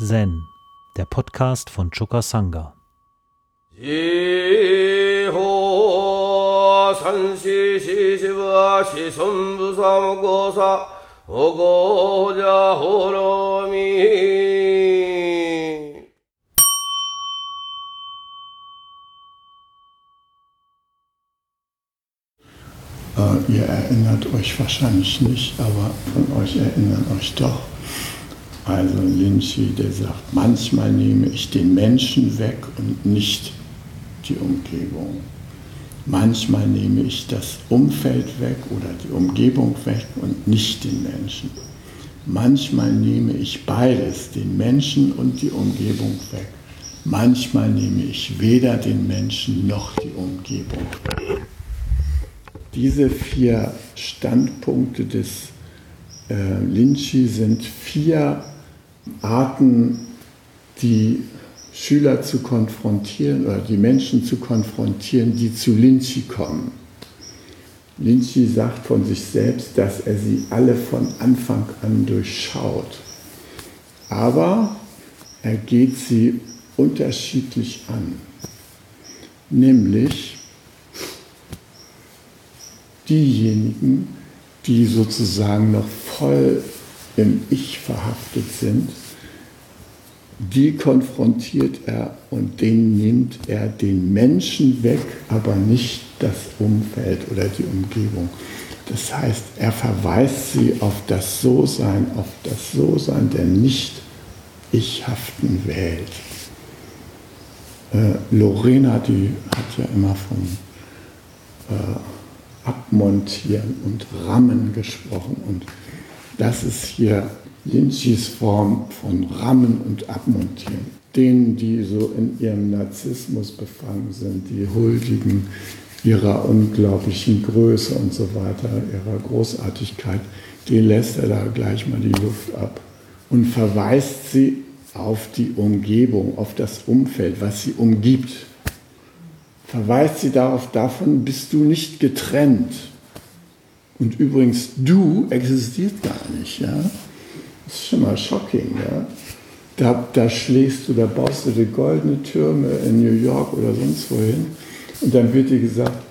Zen, der Podcast von Choka Sangha. Äh, ihr erinnert euch wahrscheinlich nicht, aber von euch erinnern euch doch. Also Lynchi, der sagt, manchmal nehme ich den Menschen weg und nicht die Umgebung. Manchmal nehme ich das Umfeld weg oder die Umgebung weg und nicht den Menschen. Manchmal nehme ich beides, den Menschen und die Umgebung weg. Manchmal nehme ich weder den Menschen noch die Umgebung. Diese vier Standpunkte des äh, Lynchi sind vier Arten, die Schüler zu konfrontieren oder die Menschen zu konfrontieren, die zu Lynchi kommen. Lynchi sagt von sich selbst, dass er sie alle von Anfang an durchschaut. Aber er geht sie unterschiedlich an. Nämlich diejenigen, die sozusagen noch voll im Ich verhaftet sind, die konfrontiert er und denen nimmt er den Menschen weg, aber nicht das Umfeld oder die Umgebung. Das heißt, er verweist sie auf das So-Sein, auf das So-Sein der nicht ichhaften Welt. Äh, Lorena, die hat ja immer von äh, Abmontieren und Rammen gesprochen und das ist hier Lynchis Form von Rammen und Abmontieren. Denen, die so in ihrem Narzissmus befangen sind, die huldigen ihrer unglaublichen Größe und so weiter, ihrer Großartigkeit, den lässt er da gleich mal die Luft ab und verweist sie auf die Umgebung, auf das Umfeld, was sie umgibt. Verweist sie darauf, davon bist du nicht getrennt. Und übrigens, du existiert gar nicht. Ja? Das ist schon mal shocking. Ja? Da, da schlägst du, da baust du die goldene Türme in New York oder sonst wohin. Und dann wird dir gesagt,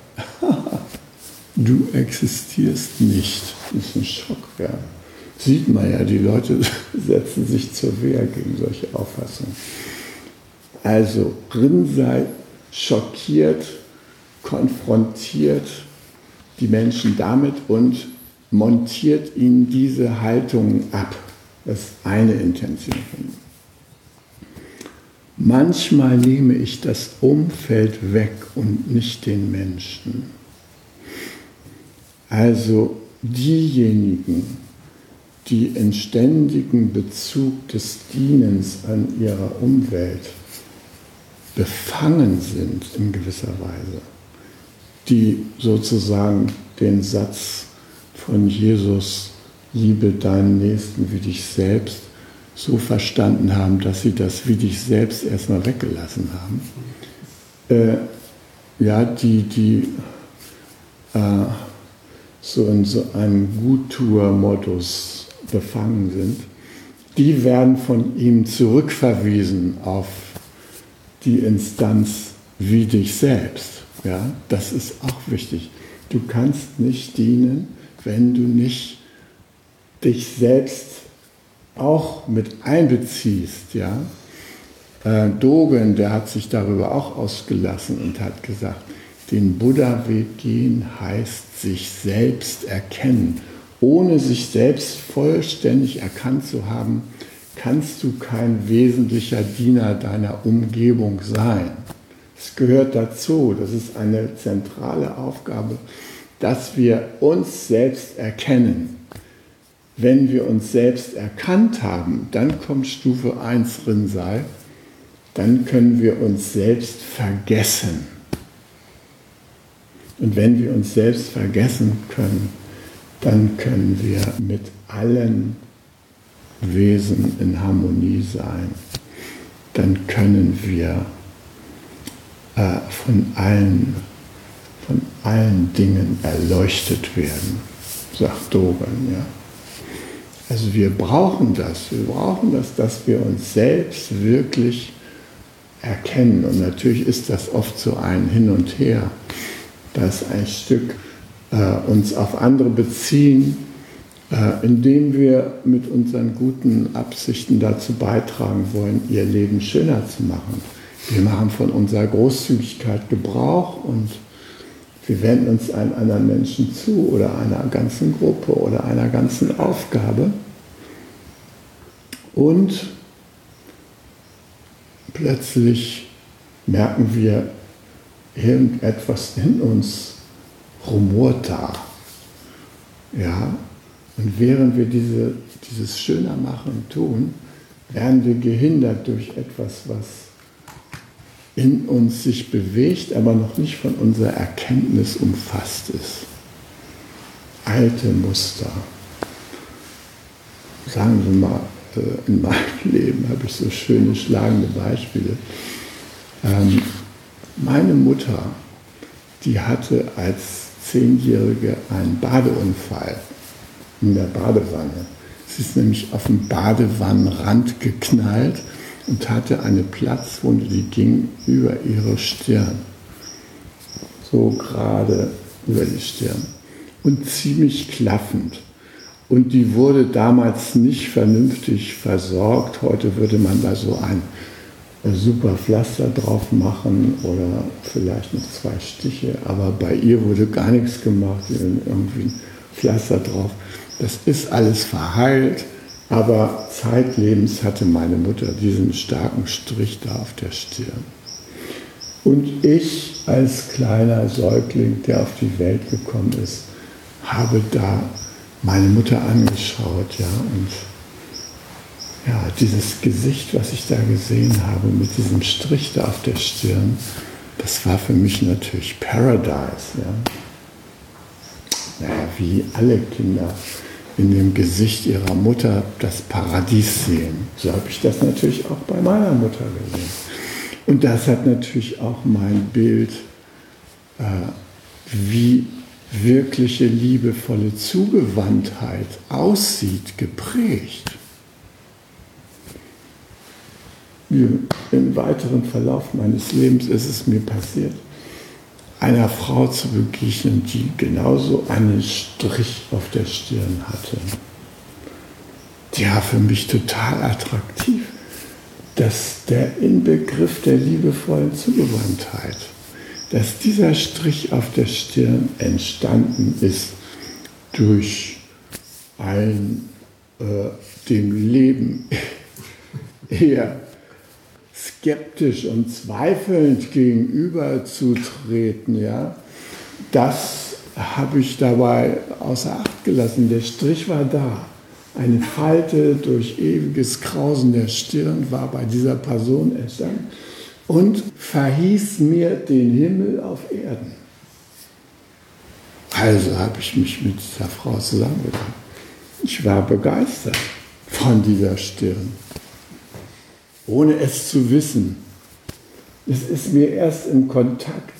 du existierst nicht. Das ist ein Schock. Ja? Sieht man ja, die Leute setzen sich zur Wehr gegen solche Auffassungen. Also Rinsei schockiert, konfrontiert, die Menschen damit und montiert ihnen diese Haltung ab. Das ist eine Intention von ihm. Manchmal nehme ich das Umfeld weg und nicht den Menschen. Also diejenigen, die in ständigem Bezug des Dienens an ihrer Umwelt befangen sind in gewisser Weise, die sozusagen den Satz von Jesus, liebe deinen Nächsten wie dich selbst, so verstanden haben, dass sie das wie dich selbst erstmal weggelassen haben. Äh, ja, die, die äh, so in so einem Guttuer-Modus befangen sind, die werden von ihm zurückverwiesen auf die Instanz wie dich selbst. Ja, das ist auch wichtig. Du kannst nicht dienen, wenn du nicht dich selbst auch mit einbeziehst. Ja? Äh, Dogen, der hat sich darüber auch ausgelassen und hat gesagt, den Buddha-Weg gehen heißt sich selbst erkennen. Ohne sich selbst vollständig erkannt zu haben, kannst du kein wesentlicher Diener deiner Umgebung sein. Es gehört dazu, das ist eine zentrale Aufgabe, dass wir uns selbst erkennen. Wenn wir uns selbst erkannt haben, dann kommt Stufe 1 Rinsei, dann können wir uns selbst vergessen. Und wenn wir uns selbst vergessen können, dann können wir mit allen Wesen in Harmonie sein. Dann können wir äh, von, allen, von allen Dingen erleuchtet werden, sagt Dogen. Ja? Also wir brauchen das, wir brauchen das, dass wir uns selbst wirklich erkennen. Und natürlich ist das oft so ein Hin und Her, dass ein Stück äh, uns auf andere beziehen, äh, indem wir mit unseren guten Absichten dazu beitragen wollen, ihr Leben schöner zu machen. Wir machen von unserer Großzügigkeit Gebrauch und wir wenden uns einem anderen Menschen zu oder einer ganzen Gruppe oder einer ganzen Aufgabe. Und plötzlich merken wir, irgendetwas in uns rumort da. Ja, und während wir diese, dieses Schönermachen tun, werden wir gehindert durch etwas, was in uns sich bewegt, aber noch nicht von unserer Erkenntnis umfasst ist. Alte Muster. Sagen wir mal, äh, in meinem Leben habe ich so schöne schlagende Beispiele. Ähm, meine Mutter, die hatte als Zehnjährige einen Badeunfall in der Badewanne. Sie ist nämlich auf den Badewannenrand geknallt und hatte eine Platzwunde, die ging über ihre Stirn. So gerade über die Stirn. Und ziemlich klaffend. Und die wurde damals nicht vernünftig versorgt. Heute würde man da so ein super Pflaster drauf machen oder vielleicht noch zwei Stiche. Aber bei ihr wurde gar nichts gemacht, irgendwie ein Pflaster drauf. Das ist alles verheilt aber zeitlebens hatte meine Mutter diesen starken Strich da auf der Stirn. Und ich als kleiner Säugling, der auf die Welt gekommen ist, habe da meine Mutter angeschaut, ja, und ja, dieses Gesicht, was ich da gesehen habe, mit diesem Strich da auf der Stirn, das war für mich natürlich Paradise, ja. Naja, wie alle Kinder in dem Gesicht ihrer Mutter das Paradies sehen. So habe ich das natürlich auch bei meiner Mutter gesehen. Und das hat natürlich auch mein Bild, äh, wie wirkliche liebevolle Zugewandtheit aussieht, geprägt. Im weiteren Verlauf meines Lebens ist es mir passiert, einer Frau zu begegnen, die genauso einen Strich auf der Stirn hatte. Die war für mich total attraktiv. dass der Inbegriff der liebevollen Zugewandtheit, dass dieser Strich auf der Stirn entstanden ist durch ein äh, dem Leben eher skeptisch und zweifelnd gegenüberzutreten, ja, das habe ich dabei außer Acht gelassen. Der Strich war da. Eine Falte durch ewiges Krausen der Stirn war bei dieser Person entstanden und verhieß mir den Himmel auf Erden. Also habe ich mich mit dieser Frau zusammengebracht. Ich war begeistert von dieser Stirn ohne es zu wissen. Es ist mir erst im Kontakt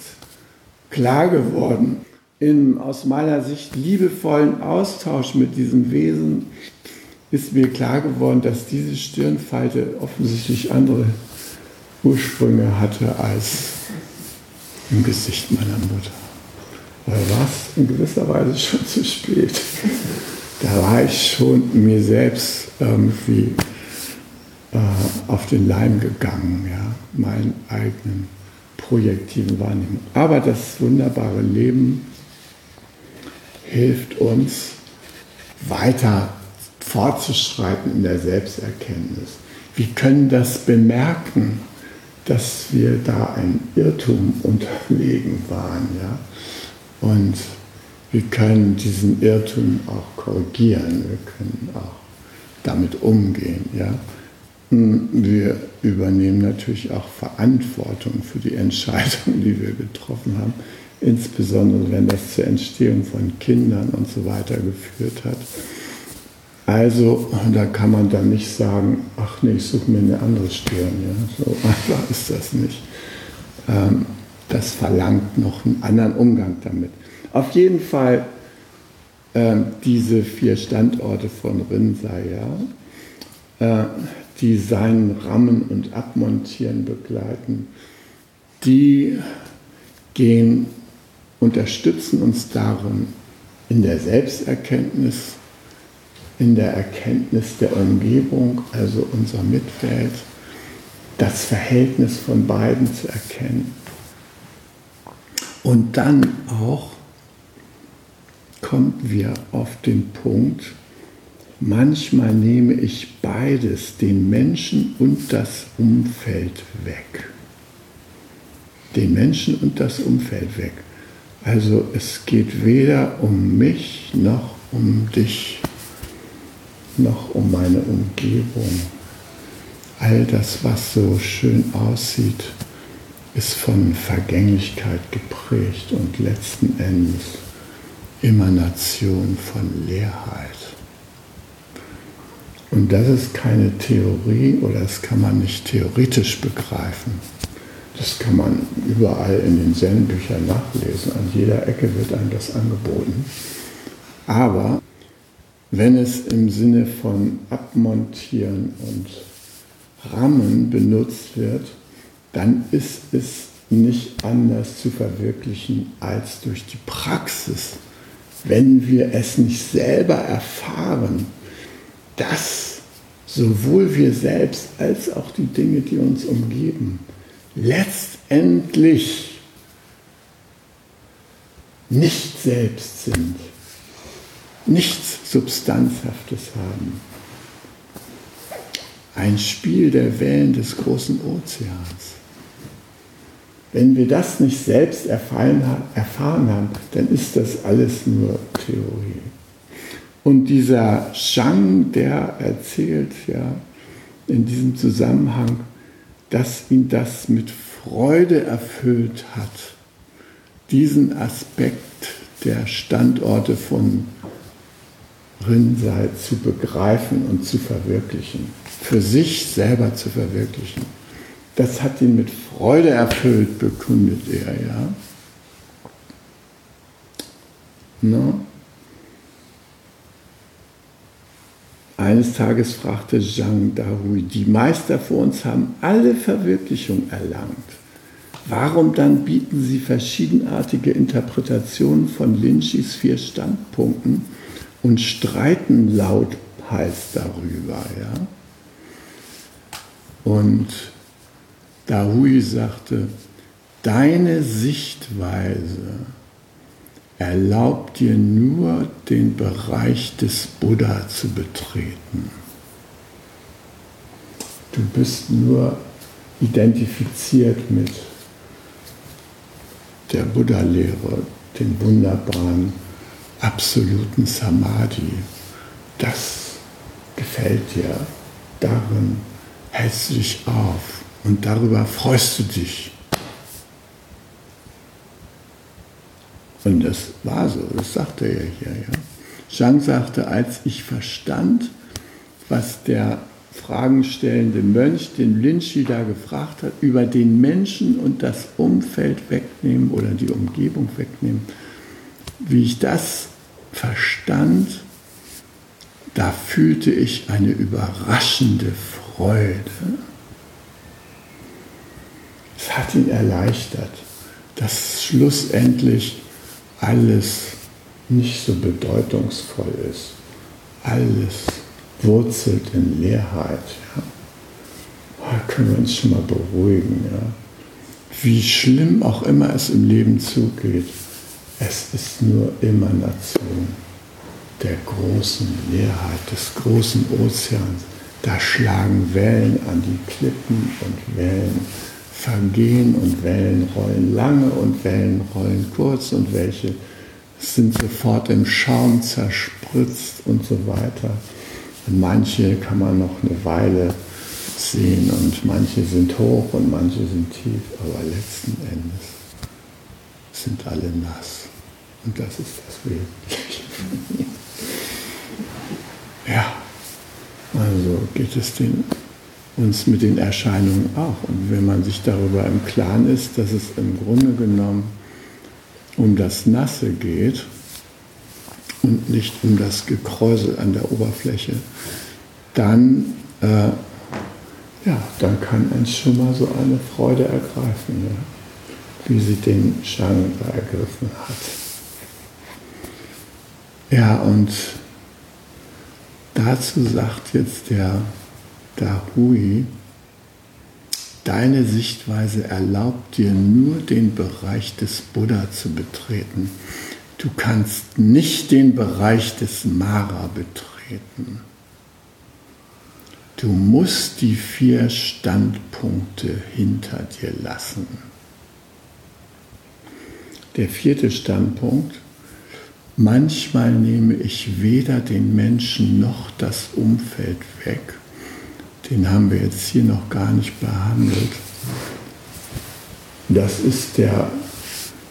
klar geworden, im aus meiner Sicht liebevollen Austausch mit diesem Wesen ist mir klar geworden, dass diese Stirnfalte offensichtlich andere Ursprünge hatte als im Gesicht meiner Mutter. Da war es in gewisser Weise schon zu spät. Da war ich schon mir selbst irgendwie auf den Leim gegangen, ja, meinen eigenen projektiven Wahrnehmung. Aber das wunderbare Leben hilft uns weiter fortzuschreiten in der Selbsterkenntnis. Wir können das bemerken, dass wir da ein Irrtum unterlegen waren, ja, und wir können diesen Irrtum auch korrigieren, wir können auch damit umgehen, ja. Wir übernehmen natürlich auch Verantwortung für die Entscheidungen, die wir getroffen haben, insbesondere wenn das zur Entstehung von Kindern und so weiter geführt hat. Also da kann man dann nicht sagen, ach nee, ich suche mir eine andere Stirn. Ja? So einfach ist das nicht. Ähm, das verlangt noch einen anderen Umgang damit. Auf jeden Fall äh, diese vier Standorte von Rinsaya, äh, die sein Rammen und Abmontieren begleiten, die gehen, unterstützen uns darin in der Selbsterkenntnis, in der Erkenntnis der Umgebung, also unserer Mitwelt, das Verhältnis von beiden zu erkennen. Und dann auch kommen wir auf den Punkt, manchmal nehme ich beides, den Menschen und das Umfeld weg. Den Menschen und das Umfeld weg. Also es geht weder um mich noch um dich, noch um meine Umgebung. All das, was so schön aussieht, ist von Vergänglichkeit geprägt und letzten Endes Emanation von Leerheit. Und das ist keine Theorie oder das kann man nicht theoretisch begreifen. Das kann man überall in den Zen-Büchern nachlesen. An jeder Ecke wird einem das angeboten. Aber wenn es im Sinne von Abmontieren und Rammen benutzt wird, dann ist es nicht anders zu verwirklichen als durch die Praxis. Wenn wir es nicht selber erfahren, dass sowohl wir selbst als auch die Dinge, die uns umgeben, letztendlich nicht selbst sind, nichts Substanzhaftes haben. Ein Spiel der Wellen des großen Ozeans. Wenn wir das nicht selbst erfahren, haben, dann ist das alles nur Theorie. Und dieser Zhang, der erzählt ja in diesem Zusammenhang, dass ihn das mit Freude erfüllt hat, diesen Aspekt der Standorte von Rinzai zu begreifen und zu verwirklichen, für sich selber zu verwirklichen. Das hat ihn mit Freude erfüllt, bekundet er, ja. No? Eines Tages fragte Zhang Dahui, die Meister vor uns haben alle Verwirklichung erlangt. Warum dann bieten sie verschiedenartige Interpretationen von Linchis vier Standpunkten und streiten lautheiß darüber? Ja? Und Dahui sagte, deine Sichtweise erlaubt dir nur den Bereich des Buddha zu betreten. Du bist nur identifiziert mit der Buddha-Lehre, dem wunderbaren absoluten Samadhi. Das gefällt dir, darin hältst du dich auf und darüber freust du dich. Und das war so, das sagte er hier. Ja. Zhang sagte, als ich verstand, was der fragenstellende Mönch den Linchi da gefragt hat, über den Menschen und das Umfeld wegnehmen oder die Umgebung wegnehmen, wie ich das verstand, da fühlte ich eine überraschende Freude. Es hat ihn erleichtert, dass schlussendlich alles nicht so bedeutungsvoll ist. Alles wurzelt in Leerheit. Ja. Da können wir uns schon mal beruhigen. Ja. Wie schlimm auch immer es im Leben zugeht, es ist nur Emanation der großen Leerheit, des großen Ozeans. Da schlagen Wellen an die Klippen und Wellen vergehen und Wellen rollen lange und Wellen rollen kurz und welche sind sofort im Schaum zerspritzt und so weiter. Und manche kann man noch eine Weile sehen und manche sind hoch und manche sind tief, aber letzten Endes sind alle nass. Und das ist das Wesentliche. ja, also geht es den uns mit den Erscheinungen auch. Und wenn man sich darüber im Klaren ist, dass es im Grunde genommen um das Nasse geht und nicht um das Gekräusel an der Oberfläche, dann, äh, ja, dann kann uns schon mal so eine Freude ergreifen, ja, wie sie den Shang ergriffen hat. Ja, und dazu sagt jetzt der Dahui, deine Sichtweise erlaubt dir nur den Bereich des Buddha zu betreten. Du kannst nicht den Bereich des Mara betreten. Du musst die vier Standpunkte hinter dir lassen. Der vierte Standpunkt, manchmal nehme ich weder den Menschen noch das Umfeld weg. Den haben wir jetzt hier noch gar nicht behandelt. Das ist der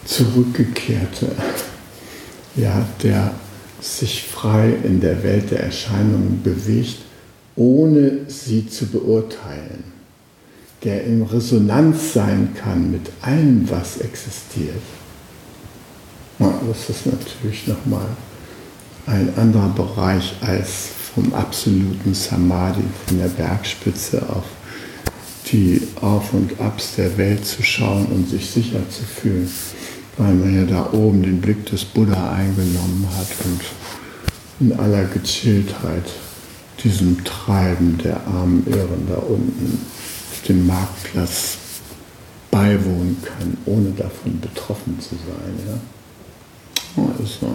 Zurückgekehrte ja, der sich frei in der Welt der Erscheinungen bewegt, ohne sie zu beurteilen, der in Resonanz sein kann mit allem, was existiert. das ist natürlich nochmal ein anderer Bereich als vom absoluten Samadhi, von der Bergspitze auf die Auf und Abs der Welt zu schauen und sich sicher zu fühlen weil man ja da oben den Blick des Buddha eingenommen hat und in aller Gechilltheit diesem Treiben der armen Irren da unten auf dem Marktplatz beiwohnen kann, ohne davon betroffen zu sein. Ja? Also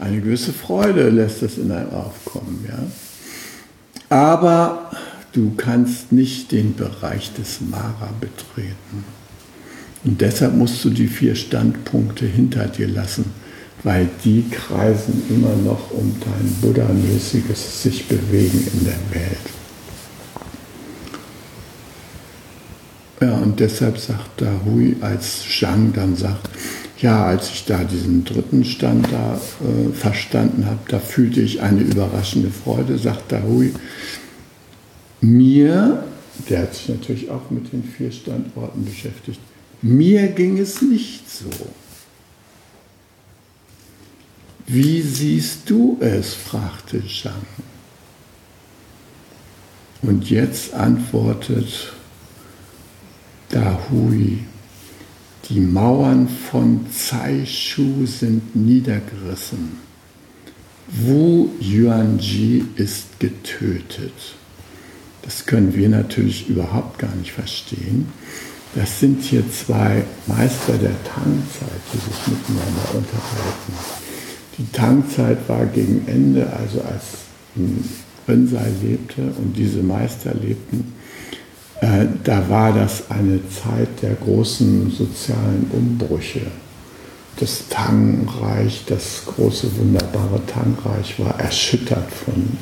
eine gewisse Freude lässt es in einem aufkommen. Ja? Aber du kannst nicht den Bereich des Mara betreten. Und deshalb musst du die vier Standpunkte hinter dir lassen, weil die kreisen immer noch um dein Buddha-mäßiges sich bewegen in der Welt. Ja, und deshalb sagt da Hui, als Zhang dann sagt, ja, als ich da diesen dritten Stand da äh, verstanden habe, da fühlte ich eine überraschende Freude, sagt da Hui, mir, der hat sich natürlich auch mit den vier Standorten beschäftigt, mir ging es nicht so. Wie siehst du es? fragte Zhang. Und jetzt antwortet Dahui, die Mauern von Shu sind niedergerissen. Wu Yuanji ist getötet. Das können wir natürlich überhaupt gar nicht verstehen. Das sind hier zwei Meister der Tangzeit, die sich miteinander unterhalten. Die Tangzeit war gegen Ende, also als Rinzai lebte und diese Meister lebten, da war das eine Zeit der großen sozialen Umbrüche. Das Tangreich, das große, wunderbare Tangreich war erschüttert von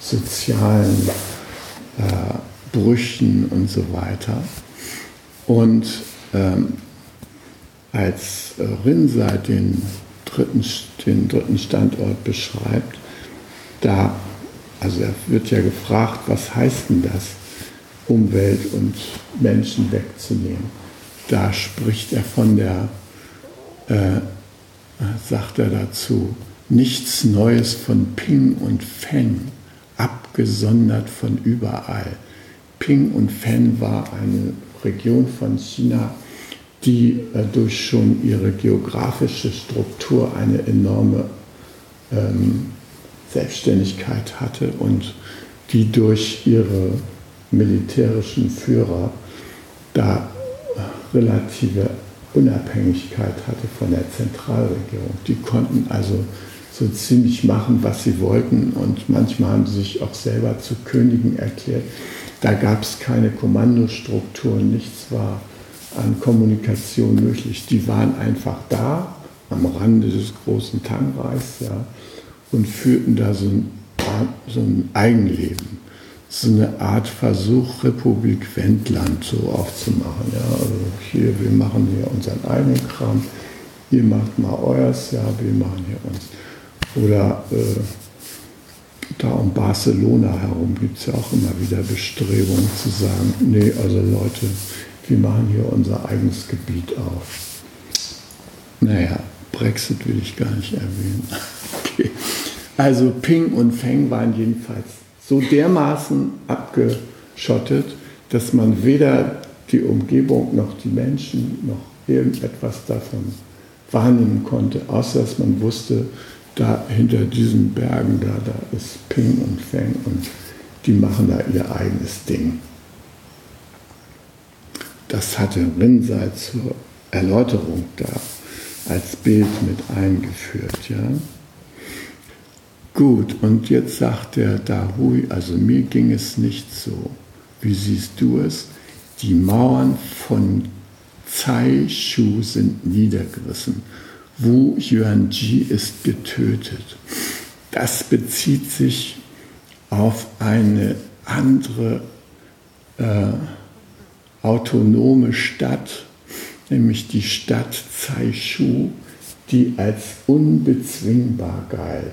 sozialen äh, Brüchen und so weiter. Und ähm, als Rinsa den dritten, den dritten Standort beschreibt, da, also er wird ja gefragt, was heißt denn das, Umwelt und Menschen wegzunehmen. Da spricht er von der, äh, sagt er dazu, nichts Neues von Ping und Feng, abgesondert von überall. Ping und Fen war eine Region von China, die äh, durch schon ihre geografische Struktur eine enorme ähm, Selbstständigkeit hatte und die durch ihre militärischen Führer da relative Unabhängigkeit hatte von der Zentralregierung. Die konnten also so ziemlich machen, was sie wollten und manchmal haben sie sich auch selber zu Königen erklärt. Da gab es keine Kommandostrukturen, nichts war an Kommunikation möglich. Die waren einfach da, am Rande des großen Tangreichs, ja, und führten da so ein, so ein Eigenleben. So eine Art Versuch, Republik Wendland so aufzumachen. Ja. Also hier, wir machen hier unseren eigenen Kram, ihr macht mal euers, ja, wir machen hier uns. Oder äh, da um Barcelona herum gibt es ja auch immer wieder Bestrebungen zu sagen, nee, also Leute, wir machen hier unser eigenes Gebiet auf. Naja, Brexit will ich gar nicht erwähnen. okay. Also Ping und Feng waren jedenfalls so dermaßen abgeschottet, dass man weder die Umgebung noch die Menschen noch irgendetwas davon wahrnehmen konnte, außer dass man wusste, da hinter diesen Bergen, da, da ist Ping und Feng und die machen da ihr eigenes Ding. Das hatte Rinzai zur Erläuterung da als Bild mit eingeführt. Ja? Gut, und jetzt sagt der Dahui, also mir ging es nicht so. Wie siehst du es? Die Mauern von Shu sind niedergerissen. Wu Yuanji ist getötet. Das bezieht sich auf eine andere äh, autonome Stadt, nämlich die Stadt Shu, die als unbezwingbar galt.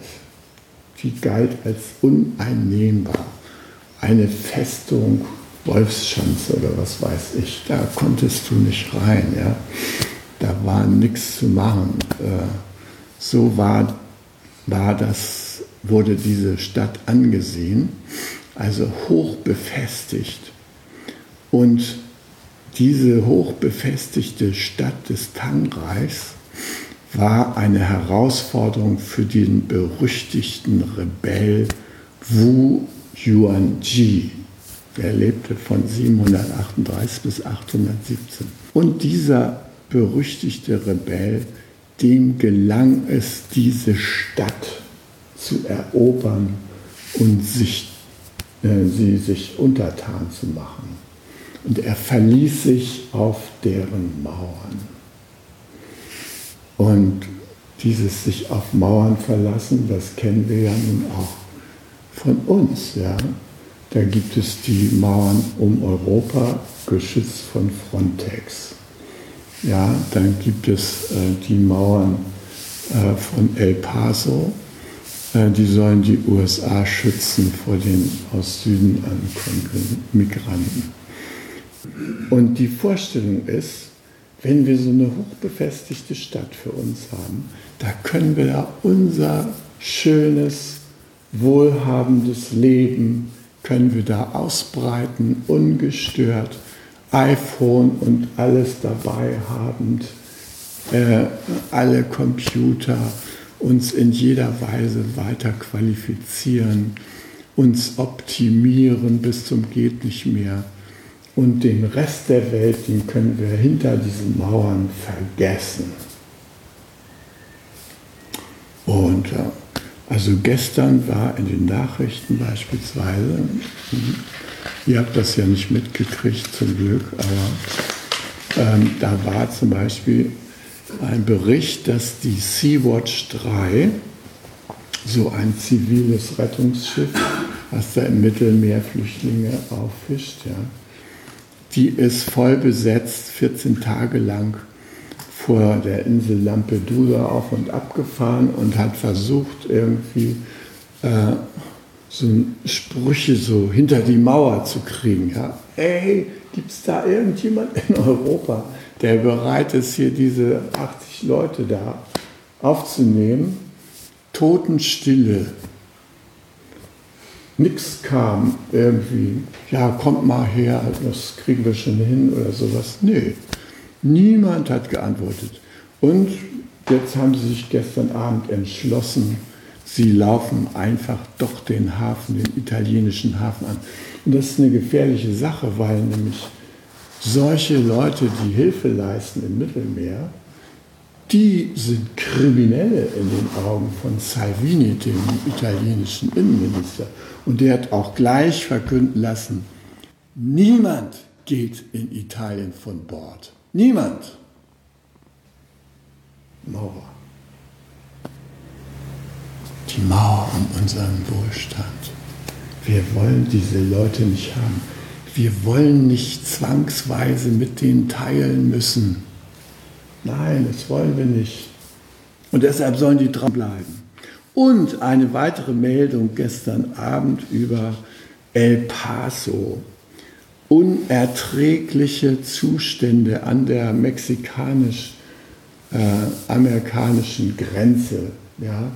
Die galt als uneinnehmbar. Eine Festung Wolfschanze oder was weiß ich, da konntest du nicht rein. Ja? Da war nichts zu machen. Äh, so war, war das, wurde diese Stadt angesehen, also hoch befestigt. Und diese hoch befestigte Stadt des Tangreichs war eine Herausforderung für den berüchtigten Rebell Wu Yuanji. Er lebte von 738 bis 817. Und dieser berüchtigte Rebell, dem gelang es, diese Stadt zu erobern und sich, äh, sie sich untertan zu machen. Und er verließ sich auf deren Mauern. Und dieses sich auf Mauern verlassen, das kennen wir ja nun auch von uns. Ja? Da gibt es die Mauern um Europa, geschützt von Frontex. Ja, dann gibt es äh, die Mauern äh, von El Paso. Äh, die sollen die USA schützen vor den aus Süden ankommenden Migranten. Und die Vorstellung ist, wenn wir so eine hochbefestigte Stadt für uns haben, da können wir da unser schönes, wohlhabendes Leben, können wir da ausbreiten, ungestört, iPhone und alles dabei habend, äh, alle Computer, uns in jeder Weise weiter qualifizieren, uns optimieren bis zum geht nicht mehr und den Rest der Welt, den können wir hinter diesen Mauern vergessen. Und äh, also gestern war in den Nachrichten beispielsweise, ihr habt das ja nicht mitgekriegt zum Glück, aber ähm, da war zum Beispiel ein Bericht, dass die Sea-Watch 3, so ein ziviles Rettungsschiff, was da im Mittelmeer Flüchtlinge auffischt, ja, die ist voll besetzt, 14 Tage lang vor der Insel Lampedusa auf und ab gefahren und hat versucht, irgendwie äh, so Sprüche so hinter die Mauer zu kriegen. Ja? Ey, gibt es da irgendjemand in Europa, der bereit ist, hier diese 80 Leute da aufzunehmen? Totenstille nichts kam irgendwie, ja, kommt mal her, das kriegen wir schon hin oder sowas. Nö, niemand hat geantwortet. Und jetzt haben sie sich gestern Abend entschlossen, sie laufen einfach doch den Hafen, den italienischen Hafen an. Und das ist eine gefährliche Sache, weil nämlich solche Leute, die Hilfe leisten im Mittelmeer, die sind Kriminelle in den Augen von Salvini, dem italienischen Innenminister. Und der hat auch gleich verkünden lassen, niemand geht in Italien von Bord. Niemand. Mauer. Die Mauer um unseren Wohlstand. Wir wollen diese Leute nicht haben. Wir wollen nicht zwangsweise mit denen teilen müssen. Nein, das wollen wir nicht. Und deshalb sollen die dranbleiben. Und eine weitere Meldung gestern Abend über El Paso. Unerträgliche Zustände an der mexikanisch-amerikanischen äh, Grenze. Ja?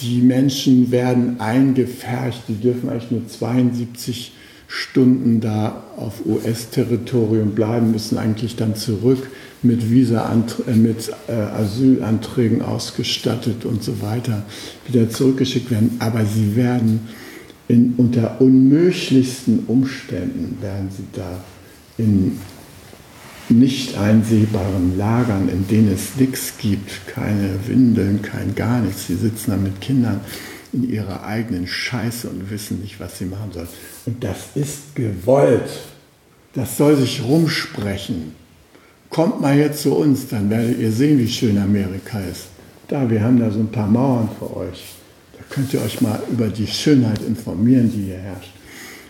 die Menschen werden eingefärcht, die dürfen eigentlich nur 72 Stunden da auf US-Territorium bleiben, müssen eigentlich dann zurück mit, Visa äh, mit äh, Asylanträgen ausgestattet und so weiter wieder zurückgeschickt werden. Aber sie werden in, unter unmöglichsten Umständen werden sie da in nicht einsehbaren Lagern, in denen es nichts gibt, keine Windeln, kein gar nichts. Sie sitzen da mit Kindern in ihrer eigenen Scheiße und wissen nicht, was sie machen sollen. Und das ist gewollt. Das soll sich rumsprechen. Kommt mal jetzt zu uns, dann werdet ihr sehen, wie schön Amerika ist. Da, wir haben da so ein paar Mauern für euch. Da könnt ihr euch mal über die Schönheit informieren, die hier herrscht.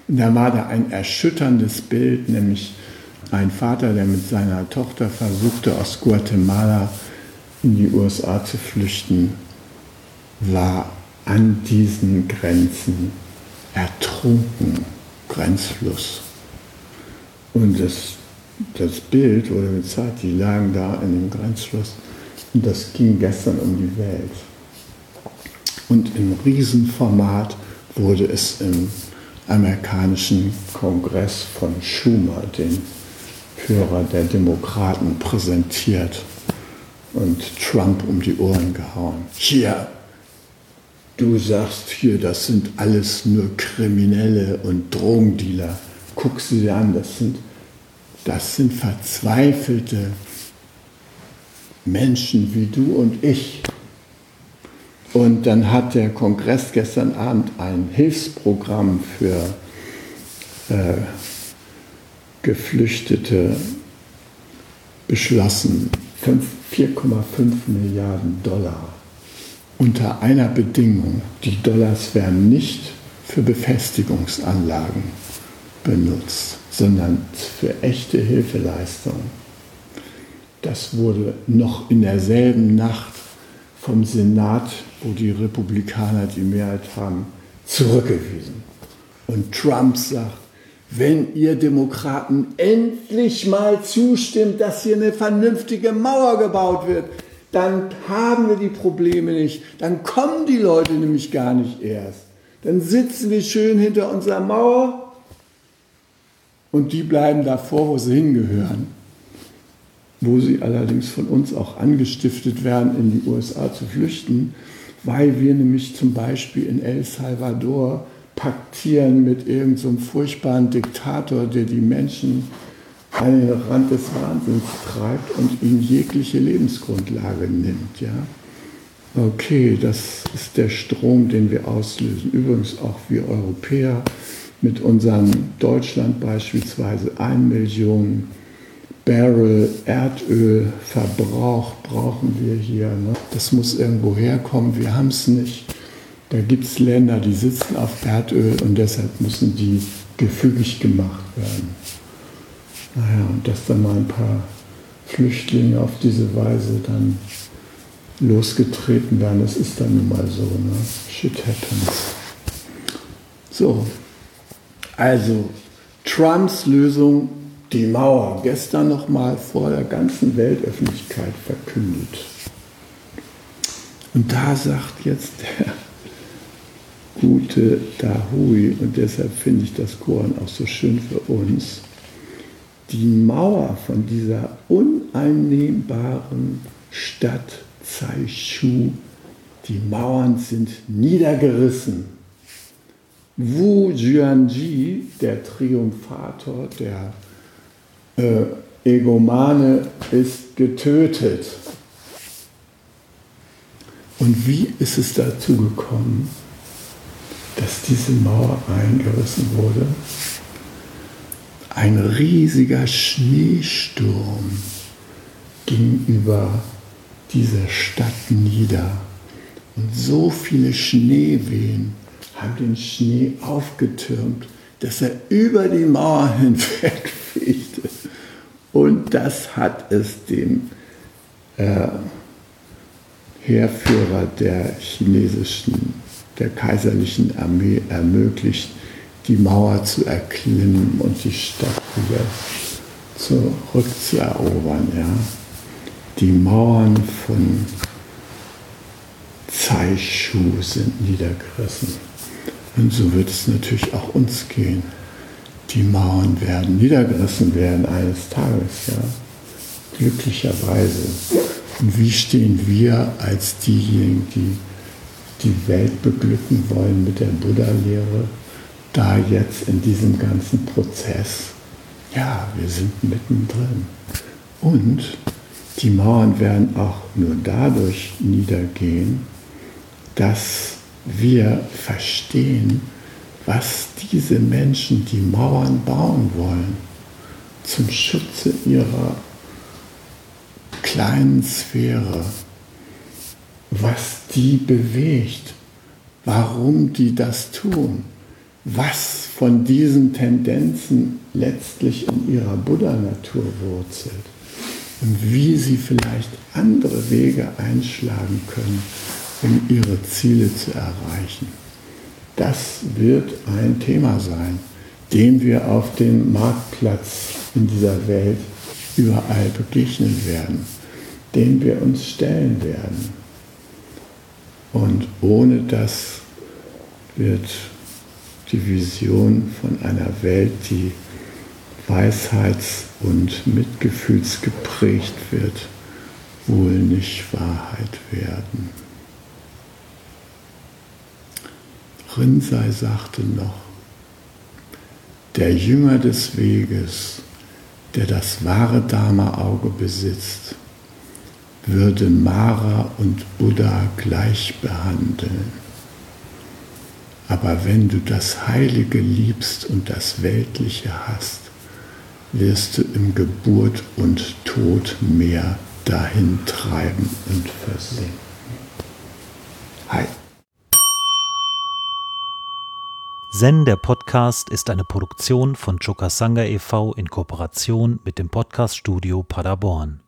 Und da war da ein erschütterndes Bild, nämlich ein Vater, der mit seiner Tochter versuchte, aus Guatemala in die USA zu flüchten, war an diesen Grenzen ertrunken, Grenzfluss. Und das, das Bild wurde gezeigt, die lagen da in dem Grenzfluss und das ging gestern um die Welt. Und im Riesenformat wurde es im amerikanischen Kongress von Schumer, dem Führer der Demokraten, präsentiert und Trump um die Ohren gehauen. Hier, du sagst hier, das sind alles nur Kriminelle und Drogendealer. Guck sie dir an, das sind, das sind verzweifelte Menschen wie du und ich. Und dann hat der Kongress gestern Abend ein Hilfsprogramm für äh, Geflüchtete beschlossen. 4,5 Milliarden Dollar. Unter einer Bedingung, die Dollars werden nicht für Befestigungsanlagen benutzt, sondern für echte Hilfeleistung. Das wurde noch in derselben Nacht vom Senat, wo die Republikaner die Mehrheit haben, zurückgewiesen. Und Trump sagt, wenn ihr Demokraten endlich mal zustimmt, dass hier eine vernünftige Mauer gebaut wird, dann haben wir die Probleme nicht. Dann kommen die Leute nämlich gar nicht erst. Dann sitzen wir schön hinter unserer Mauer und die bleiben davor, wo sie hingehören. Wo sie allerdings von uns auch angestiftet werden, in die USA zu flüchten, weil wir nämlich zum Beispiel in El Salvador paktieren mit irgendeinem so furchtbaren Diktator, der die Menschen den Rand des Wahnsinns treibt und ihnen jegliche Lebensgrundlage nimmt. Ja? Okay, das ist der Strom, den wir auslösen. Übrigens auch wir Europäer mit unserem Deutschland beispielsweise 1 Million Barrel Erdölverbrauch brauchen wir hier. Ne? Das muss irgendwo herkommen, wir haben es nicht. Da gibt es Länder, die sitzen auf Erdöl und deshalb müssen die gefügig gemacht werden. Naja, und dass dann mal ein paar Flüchtlinge auf diese Weise dann losgetreten werden, das ist dann nun mal so. Ne? Shit happens. So, also Trumps Lösung, die Mauer, gestern nochmal vor der ganzen Weltöffentlichkeit verkündet. Und da sagt jetzt der gute Dahui, und deshalb finde ich das Koran auch so schön für uns, die Mauer von dieser uneinnehmbaren Stadt Zaishu, die Mauern sind niedergerissen. Wu Juanji, der Triumphator, der äh, Egomane, ist getötet. Und wie ist es dazu gekommen? dass diese Mauer eingerissen wurde. Ein riesiger Schneesturm ging über diese Stadt nieder. Und so viele Schneewehen haben den Schnee aufgetürmt, dass er über die Mauer hinweg fegte. Und das hat es dem äh, Heerführer der chinesischen der kaiserlichen Armee ermöglicht, die Mauer zu erklimmen und die Stadt wieder zurückzuerobern. Ja. Die Mauern von Zeichtschuh sind niedergerissen. Und so wird es natürlich auch uns gehen. Die Mauern werden niedergerissen werden eines Tages, ja. Glücklicherweise. Und wie stehen wir als diejenigen, die die Welt beglücken wollen mit der Buddha-Lehre, da jetzt in diesem ganzen Prozess? Ja, wir sind mittendrin. Und die Mauern werden auch nur dadurch niedergehen, dass wir verstehen, was diese Menschen, die Mauern bauen wollen, zum Schutze ihrer kleinen Sphäre, was die bewegt, warum die das tun, was von diesen Tendenzen letztlich in ihrer Buddha-Natur wurzelt und wie sie vielleicht andere Wege einschlagen können, um ihre Ziele zu erreichen. Das wird ein Thema sein, dem wir auf dem Marktplatz in dieser Welt überall begegnen werden, dem wir uns stellen werden. Und ohne das wird die Vision von einer Welt, die weisheits- und mitgefühlsgeprägt wird, wohl nicht Wahrheit werden. Rinsei sagte noch, der Jünger des Weges, der das wahre Dharma-Auge besitzt, würde Mara und Buddha gleich behandeln. Aber wenn du das Heilige liebst und das Weltliche hast, wirst du im Geburt und Tod mehr dahin treiben und versinken. Hi. Zen, der Podcast, ist eine Produktion von Chokasanga e.V. in Kooperation mit dem Podcaststudio Paderborn.